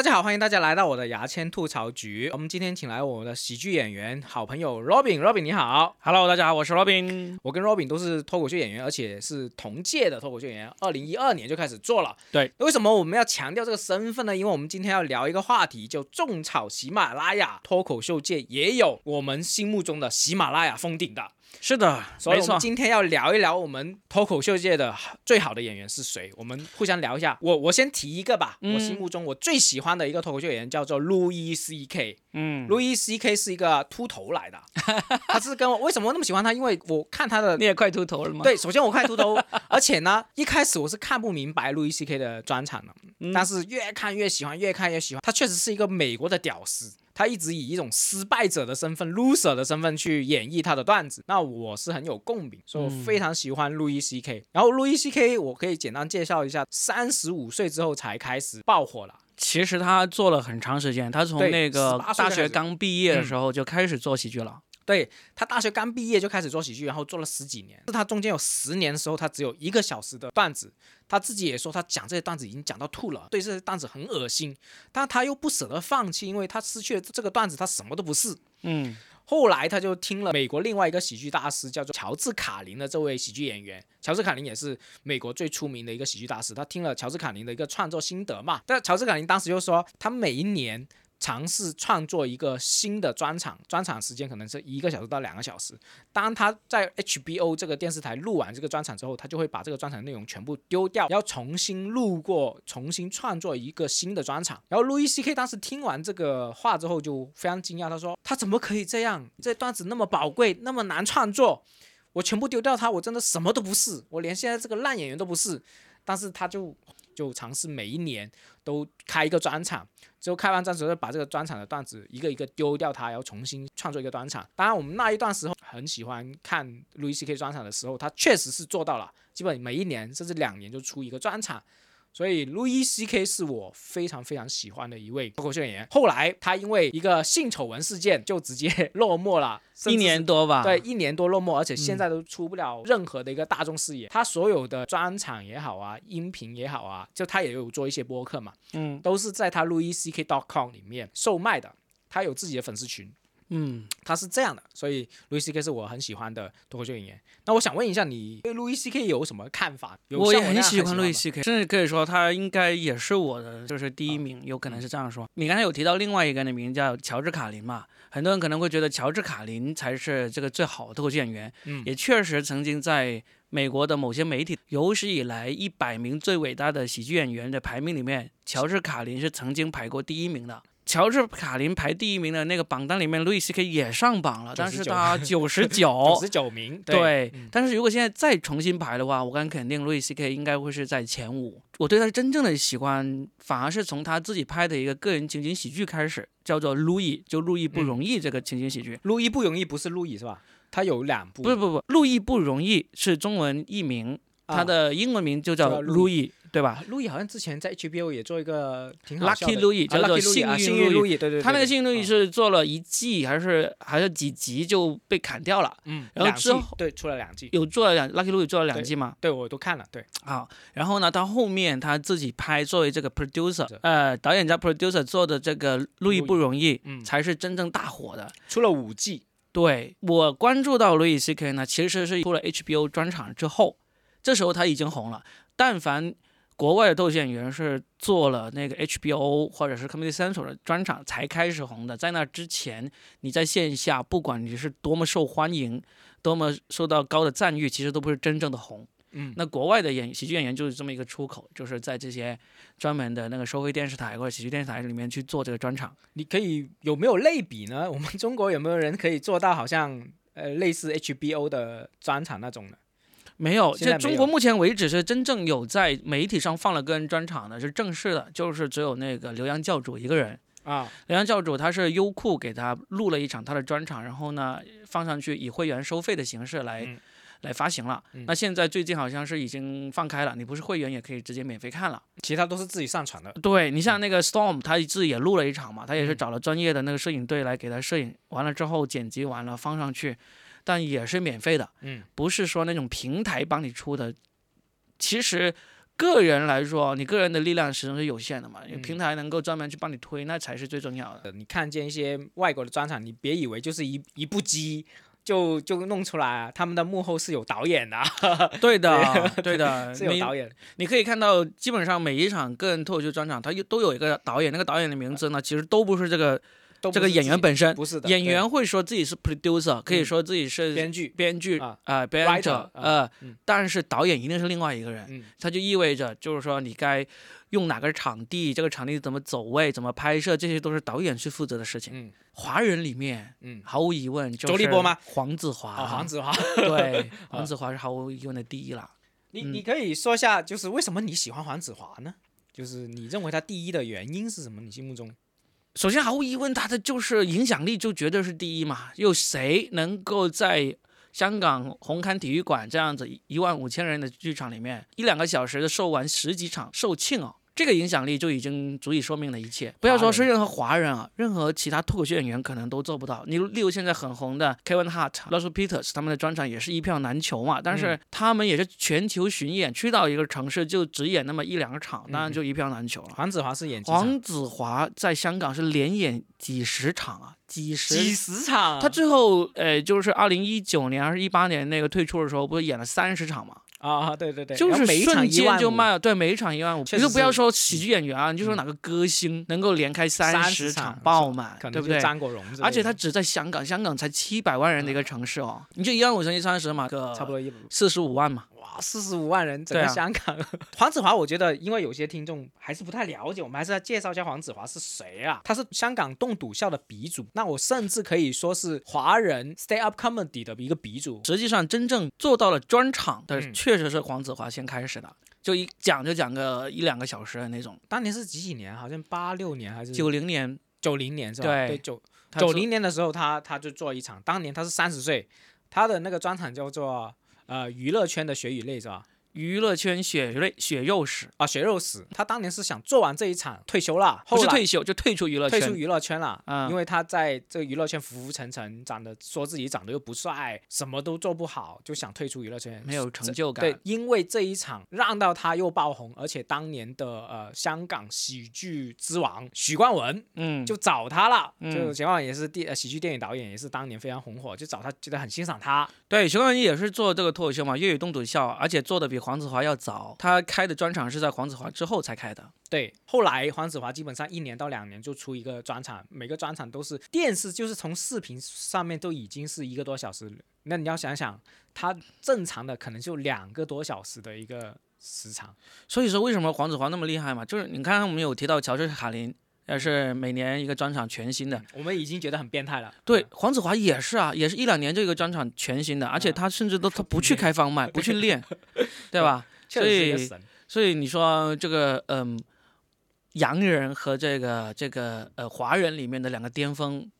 大家好，欢迎大家来到我的牙签吐槽局。我们今天请来我的喜剧演员好朋友 Robin，Robin 你好，Hello，大家好，我是 Robin。我跟 Robin 都是脱口秀演员，而且是同届的脱口秀演员，二零一二年就开始做了。对，为什么我们要强调这个身份呢？因为我们今天要聊一个话题，就种草喜马拉雅脱口秀界也有我们心目中的喜马拉雅封顶的。是的，所以我们今天要聊一聊我们脱口秀界的最好的演员是谁？我们互相聊一下。我我先提一个吧，我心目中我最喜欢的一个脱口秀演员叫做路易 C K。嗯，路易 C K 是一个秃头来的，他是跟我为什么那么喜欢他？因为我看他的你也快秃头了吗？对，首先我快秃头，而且呢，一开始我是看不明白路易 C K 的专场的，但是越看越喜欢，越看越喜欢。他确实是一个美国的屌丝。他一直以一种失败者的身份、loser 的身份去演绎他的段子，那我是很有共鸣，所以我非常喜欢路易 C K。然后路易 C K，我可以简单介绍一下，三十五岁之后才开始爆火了。其实他做了很长时间，他从那个大学刚毕业的时候就开始做喜剧了。对他大学刚毕业就开始做喜剧，然后做了十几年。是他中间有十年的时候，他只有一个小时的段子。他自己也说，他讲这些段子已经讲到吐了，对这些段子很恶心。但他又不舍得放弃，因为他失去了这个段子，他什么都不是。嗯。后来他就听了美国另外一个喜剧大师，叫做乔治卡林的这位喜剧演员。乔治卡林也是美国最出名的一个喜剧大师。他听了乔治卡林的一个创作心得嘛。但乔治卡林当时就说，他每一年。尝试创作一个新的专场，专场时间可能是一个小时到两个小时。当他在 HBO 这个电视台录完这个专场之后，他就会把这个专场内容全部丢掉，要重新录过，重新创作一个新的专场。然后路易 C K 当时听完这个话之后就非常惊讶，他说：“他怎么可以这样？这段子那么宝贵，那么难创作，我全部丢掉它，我真的什么都不是，我连现在这个烂演员都不是。”但是他就。就尝试每一年都开一个专场，之后开完专场后把这个专场的段子一个一个丢掉，它然后重新创作一个专场。当然，我们那一段时候很喜欢看路易 C K 专场的时候，他确实是做到了，基本每一年甚至两年就出一个专场。所以路易 C K 是我非常非常喜欢的一位脱口秀演员。后来他因为一个性丑闻事件就直接落寞了，一年多吧？对，一年多落寞，而且现在都出不了任何的一个大众视野。他所有的专场也好啊，音频也好啊，就他也有做一些播客嘛，嗯，都是在他路易 C K dot com 里面售卖的。他有自己的粉丝群。嗯，他是这样的，所以路易 C K 是我很喜欢的脱口秀演员。那我想问一下，你对路易 C K 有什么看法？我也很喜欢路易 C K，甚至可以说他应该也是我的就是第一名，有可能是这样说。你刚才有提到另外一个人的名叫乔治卡林嘛？很多人可能会觉得乔治卡林才是这个最好的脱口秀演员。嗯，也确实曾经在美国的某些媒体有史以来一百名最伟大的喜剧演员的排名里面，乔治卡林是曾经排过第一名的。乔治卡林排第一名的那个榜单里面，路易斯 K 也上榜了，但是他九十九，九十九名。对，但是如果现在再重新排的话，我敢肯定路易斯 K 应该会是在前五。我对他真正的喜欢，反而是从他自己拍的一个个人情景喜剧开始，叫做《路易》，就《路易不容易》这个情景喜剧。路易不容易不是路易是吧？他有两部。不不不，路易不容易是中文译名，他的英文名就叫路易。对吧？路易好像之前在 HBO 也做一个挺好 Lucky 路易，叫做幸运路易。对对，他那个幸运路易是做了一季还是还是几集就被砍掉了。嗯，然后之后对出了两季，有做了两 Lucky 路易做了两季吗？对，我都看了。对，好，然后呢，到后面他自己拍，作为这个 producer，呃，导演加 producer 做的这个《路易不容易》，嗯，才是真正大火的，出了五季。对我关注到路易 C.K 呢，其实是出了 HBO 专场之后，这时候他已经红了，但凡。国外的逗演员是做了那个 HBO 或者是 Comedy Central 的专场才开始红的，在那之前，你在线下不管你是多么受欢迎，多么受到高的赞誉，其实都不是真正的红。嗯，那国外的演喜剧演员就是这么一个出口，就是在这些专门的那个收费电视台或者喜剧电视台里面去做这个专场。你可以有没有类比呢？我们中国有没有人可以做到好像呃类似 HBO 的专场那种的？没有，就中国目前为止是真正有在媒体上放了个人专场的，是正式的，就是只有那个刘洋教主一个人啊。刘洋教主他是优酷给他录了一场他的专场，然后呢放上去以会员收费的形式来来发行了。那现在最近好像是已经放开了，你不是会员也可以直接免费看了。其他都是自己上传的。对你像那个 Storm，他自己也录了一场嘛，他也是找了专业的那个摄影队来给他摄影，完了之后剪辑完了放上去。但也是免费的，嗯，不是说那种平台帮你出的。其实个人来说，你个人的力量始终是有限的嘛，嗯平台能够专门去帮你推，那才是最重要的。呃你看见一些外国的专场，你别以为就是一一部机就就弄出来啊，他们的幕后是有导演的啊，对的，对的，是有导演。你可以看到，基本上每一场个人脱口秀专场，它有都有一个导演，那个导演的名字呢，其实都不是这个这个演员本身，不是的，演员会说自己是 producer，可以嗯说自己是编剧，编剧啊啊、编 writer，者啊呃嗯，但是导演一定是另外一个人，嗯它就意味着就是说你该用哪个场地，这个场地怎么走位，怎么拍摄，这些都是导演去负责的事情。嗯华人里面嗯，毫无疑问就是周立波吗？黄子华，哦，黄子华，对，黄子华是毫无疑问的第一啦。嗯你你可以说一下，就是为什么你喜欢黄子华呢？就是你认为他第一的原因是什么？你心目中？首先，毫无疑问，他的就是影响力就绝对是第一嘛。又谁能够在香港红磡体育馆这样子一万五千人的剧场里面，一两个小时的售完十几场售罄哦？这个影响力就已经足以说明了一切。不要说是任何华人啊，任何其他脱口秀演员可能都做不到。你例如现在很红的 Kevin Hart、Russell Peters，他们的专场也是一票难求嘛。但是他们也是全球巡演，去到一个城市就只演那么一两个场，当然就一票难求了。黄子华是演黄子华在香港是连演几十场啊，几十。几十场啊，他最后呃，就是二零一九年还是一八年那个退出的时候，不是演了三十场嘛？啊，对对对，就是每一场瞬间就卖了，对，每一场一万五。你就不要说喜剧演员啊，你就说哪个歌星能够连开三30十场场爆满，对不对？张国荣而且他只在香港，香港才七百万人的一个城市哦，你就一万五乘以三十嘛，个差不多一四十五万嘛。哇，四十五万人，整个香港。黄子华，我觉得因为有些听众还是不太了解，我们还是要介绍一下黄子华是谁啊？他是香港冻笃笑的鼻祖，那我甚至可以说是华人 stay up comedy 的一个鼻祖。实际上，真正做到了专场的，嗯确实是黄子华先开始的，就一讲就讲个一两个小时的那种。当年是几几年？好像八六年还是九零年，九零年是吧？对对，九九零年的时候他，他就做一场，当年他是三十岁，他的那个专场叫做呃娱乐圈的血与泪是吧？娱乐圈血泪血肉史，啊，血肉史，他当年是想做完这一场退休了，不后来是退休就退出娱乐圈。退出娱乐圈了，嗯。因为他在这个娱乐圈浮浮沉沉，长得说自己长得又不帅，什么都做不好，就想退出娱乐圈，没有成就感对，因为这一场让到他又爆红，而且当年的呃香港喜剧之王许冠文嗯，就找他了，嗯。就。许冠文也是电、呃、喜剧电影导演，也是当年非常红火，就找他，觉得很欣赏他。对，许冠文也是做这个脱口秀嘛，粤语冻笃笑，而且做的比黄子华要早。他开的专场是在黄子华之后才开的。对，后来黄子华基本上一年到两年就出一个专场，每个专场都是电视，就是从视频上面都已经是一个多小时。那你要想想，他正常的可能就两个多小时的一个时长。所以说，为什么黄子华那么厉害嘛？就是你看，我们有提到乔治卡林，也是每年一个专场全新的。我们已经觉得很变态了。对，黄子华也是啊，也是一两年这个专场全新的，而且他甚至都 他不去开放麦，不去练，对吧？所以。所以你说这个嗯，洋人和这个这个呃华人里面的两个巅峰，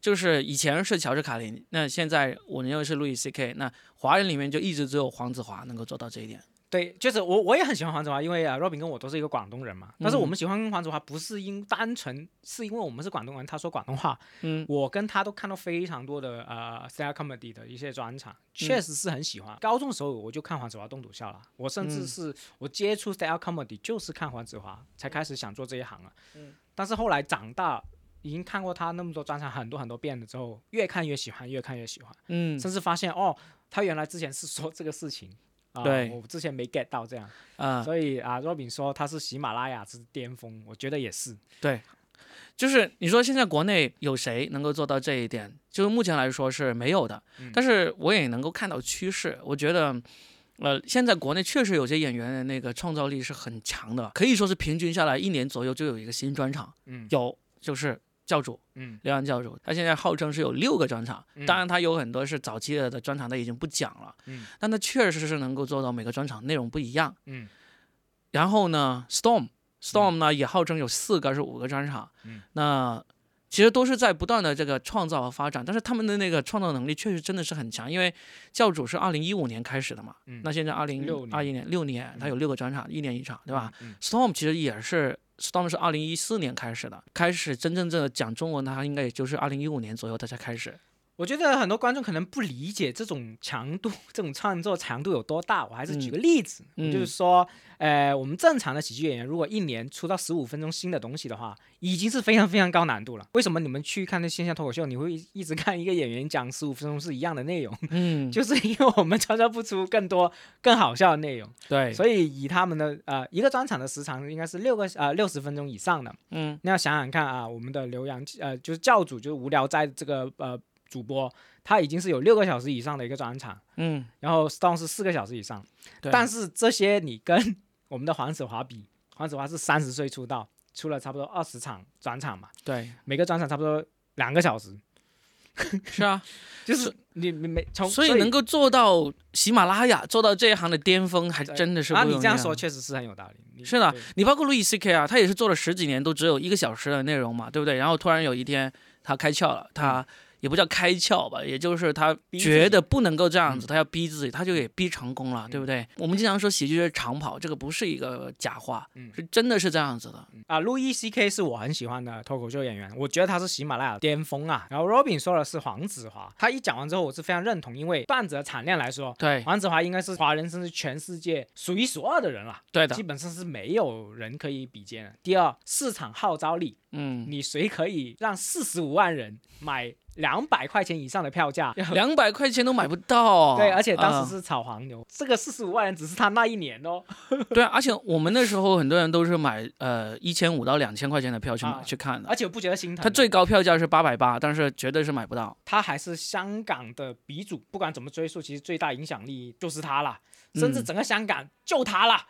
就是以前是乔治卡林，那现在我认为是路易 C K，那华人里面就一直只有黄子华能够做到这一点。对，就是我我也很喜欢黄子华，因为啊，Robin 跟我都是一个广东人嘛。但是我嗯们喜欢黄子华不是因单纯是因为我们是广东人，他说广东话。嗯我跟他都看到非常多的呃 stand up comedy 的一些专场，嗯确实是很喜欢。高中的时候我就看黄子华动笃笑了，我甚至嗯是我接触 stand up comedy 就是看黄子华才开始想做这一行了。嗯但是后来长大。已经看过他那么多专场很多很多遍了之后，越看越喜欢，越看越喜欢，嗯甚至发现哦，他原来之前是说这个事情，啊、对我之前没 get 到这样，啊、所以啊，Robin 说他是喜马拉雅之巅峰，我觉得也是。对就是你说现在国内有谁能够做到这一点？就是目前来说是没有的，嗯但是我也能够看到趋势。我觉得，呃，现在国内确实有些演员的那个创造力是很强的，可以说是平均下来一年左右就有一个新专场。嗯有就是教主嗯。刘洋教主，他现在号称是有六个专场，嗯。当然他有很多是早期的的专场，他已经不讲了，嗯。但他确实是能够做到每个专场内容不一样。嗯。然后呢，Storm Storm 呢也号称有四个还是五个专场，嗯。那其实都是在不断的这个创造和发展，但是他们的那个创造能力确实真的是很强，因为教主是二零一五年开始的嘛，嗯那现在二零二一年六年，他有六个专场，一年一场，对吧？嗯。Storm 其实也是 Storm 是二零一四年开始的，开始真正正讲中文，他应该也就是二零一五年左右他才开始。我觉得很多观众可能不理解这种强度，这种创作强度有多大。我还是举个例子，嗯就是说，呃，我们正常的喜剧演员如果一年出到十五分钟新的东西的话，已经是非常非常高难度了。为什么你们去看那线下脱口秀，你会一一直看一个演员讲十五分钟是一样的内容？嗯，就是因为我们创造不出更多更好笑的内容，对，所以以他们的呃一个专场的时长应该是六个呃六十分钟以上的。嗯那要想想看啊，我们的刘洋呃就是教主就是无聊在这个呃主播，他已经是有六个小时以上的一个专场，嗯，然后 Stone 是四个小时以上，对。但是这些你跟我们的黄子华比，黄子华是三十岁出道，出了差不多二十场专场嘛，对，每个专场差不多两个小时，是啊，就是你你没从所以能够做到喜马拉雅做到这一行的巅峰，还真的是啊。你这样说确实是很有道理，是的，你包括路易 C K 啊，他也是做了十几年，都只有一个小时的内容嘛，对不对？然后突然有一天他开窍了，他也不叫开窍吧，也就是他觉得不能够这样子，嗯他要逼自己，他就给逼成功了，对不对？我们经常说喜剧是长跑，这个不是一个假话，嗯是真的是这样子的。啊，路易 C K 是我很喜欢的脱口秀演员，我觉得他是喜马拉雅巅峰啊。然后 Robin 说的是黄子华，他一讲完之后，我是非常认同，因为段子的产量来说，对，黄子华应该是华人甚至全世界数一数二的人了，对的基，本上是没有人可以比肩的。第二，市场号召力，嗯，你谁可以让四十五万人买两百块钱以上的票价？两百块钱都买不到。对，而且当啊时是炒黄牛，这个四十五万人只是他那一年哦。对啊，而且我们那时候很多人都是买呃一千五到两千块钱的票去买、啊去看的而，且我不觉得心疼的。他最高票价是八百八，但是绝对是买不到。他还是香港的鼻祖，不管怎么追溯，其实最大影响力就是他了，甚至嗯整个香港就他了，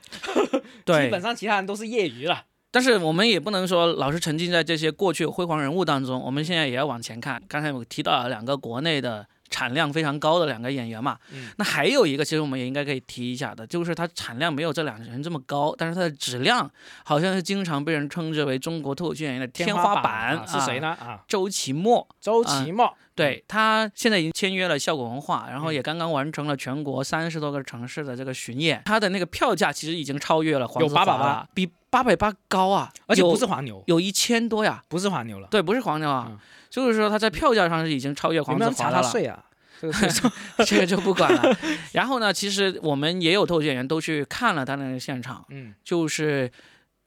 对，基本上其他人都是业余了。但是我们也不能说老是沉浸在这些过去辉煌人物当中，我们现在也要往前看。刚才我提到了两个国内的产量非常高的两个演员嘛，嗯那还有一个其实我们也应该可以提一下的，就是他产量没有这两个人这么高，但是他的质量好像是经常被人称之为中国脱口秀演员的天花板。啊是谁呢？呢？啊，周奇墨。周奇墨。对他现在已经签约了效果文化，然后嗯也刚刚完成了全国三十多个城市的这个巡演，他的那个票价其实已经超越了黄子华有八百八，比八百八高啊，而且不是黄牛，有一千多呀。不是黄牛了。对，不是黄牛啊，嗯就是说他在票价上是已经超越黄子华了，他税啊？这个 就不管了。然后呢，其实我们也有脱口秀演员都去看了他那个现场，嗯，就是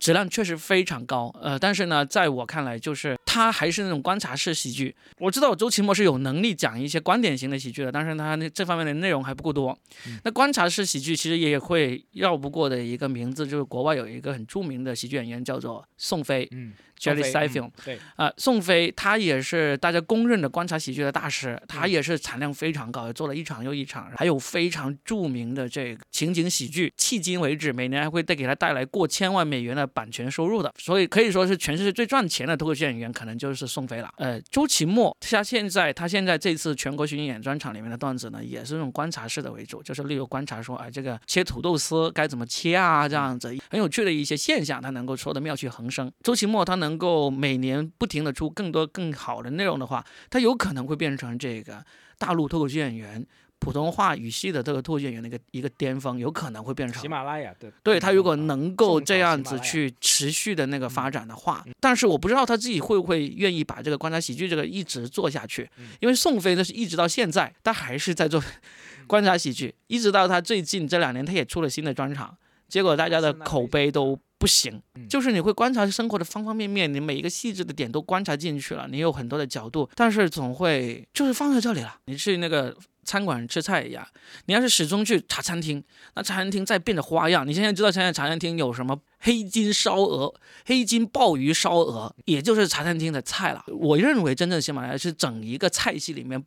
质量确实非常高。呃，但是呢，在我看来，就是他还是那种观察式喜剧。我知道周奇墨是有能力讲一些观点型的喜剧的，但是他那这方面的内容还不够多。嗯那观察式喜剧其实也会绕不过的一个名字，就是国外有一个很著名的喜剧演员叫做宋飞嗯 （Jerry Seinfeld） 嗯。对，啊，宋飞他也是大家公认的观察喜剧的大师，他嗯也是产量非常高，做了一场又一场，还有非常著名的这个情景喜剧，迄今为止每年还会带给他带来过千万美元的版权收入的，所以可以说是全世界最赚钱的脱口秀演员，可能就是宋飞了。呃，周奇墨他现在他现在这次全国巡演专场里面的段子呢，也是那种观察式的为主，就是例如观察说，哎，这个切土豆丝该怎么切啊，这样子很有趣的一些现象，他能够说的妙趣横生。周奇墨他能够每年不停的出更多更好的内容的话，他有可能会变成这个大陆脱口秀演员。普通话语系的这个脱口秀演员的一个一个巅峰，有可能会变成喜马拉雅的。对他如果能够这样子去持续的那个发嗯。展的话，但是我不知道他自己会不会愿意把这个观察喜剧这个一直做下去，嗯。因为宋飞呢是一直到现在他还是在做 观察喜剧，一直到他最近这两年他也出了新的专场，结果大家的口碑都不行，嗯。就是你会观察生活的方方面面，你每一个细致的点都观察进去了，你有很多的角度，但是总会就是放在这里了，你去那个。餐馆吃菜一样，你要是始终去茶餐厅，那茶餐厅在变着花样。你现在知道现在茶餐厅有什么黑金烧鹅、黑金鲍鱼烧鹅，也就是茶餐厅的菜了。我认为真正的喜马拉雅是整一个菜系里面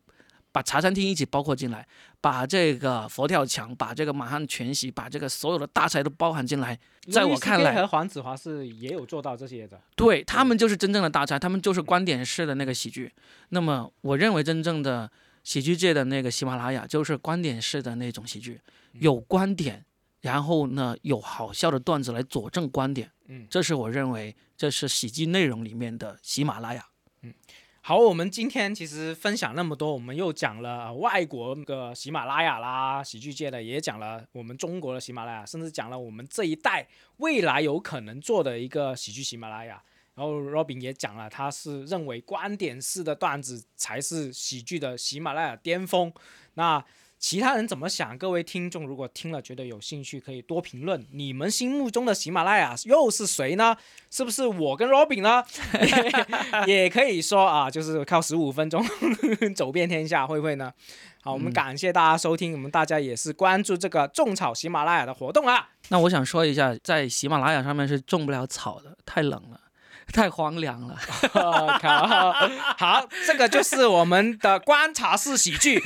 把茶餐厅一起包括进来，把这个佛跳墙、把这个满汉全席、把这个所有的大菜都包含进来。在我看来和黄子华是也有做到这些的。对他们就是真正的大菜，他们就是观点式的那个喜剧。那么我认为真正的喜剧界的那个喜马拉雅就是观点式的那种喜剧，有观点，然后呢有好笑的段子来佐证观点。嗯，这是我认为这是喜剧内容里面的喜马拉雅。嗯好，我们今天其实分享那么多，我们又讲了、呃外国那个喜马拉雅啦，喜剧界的，也讲了我们中国的喜马拉雅，甚至讲了我们这一代未来有可能做的一个喜剧喜马拉雅。然后 Robin 也讲了，他是认为观点式的段子才是喜剧的喜马拉雅巅峰。那其他人怎么想？各位听众如果听了觉得有兴趣，可以多评论。你们心目中的喜马拉雅又是谁呢？是不是我跟 Robin 呢？也可以说啊，就是靠十五分钟 走遍天下，会不会呢？好，我们感谢大家收听，我们大家也是关注这个种草喜马拉雅的活动啊。那我想说一下，在喜马拉雅上面是种不了草的，太冷了。太荒凉了，靠！好，这个就是我们的观察式喜剧。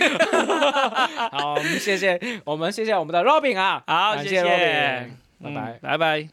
好，我们谢谢，我们谢谢我们的 Robin 啊，好，谢谢 Robin，拜拜拜，拜拜。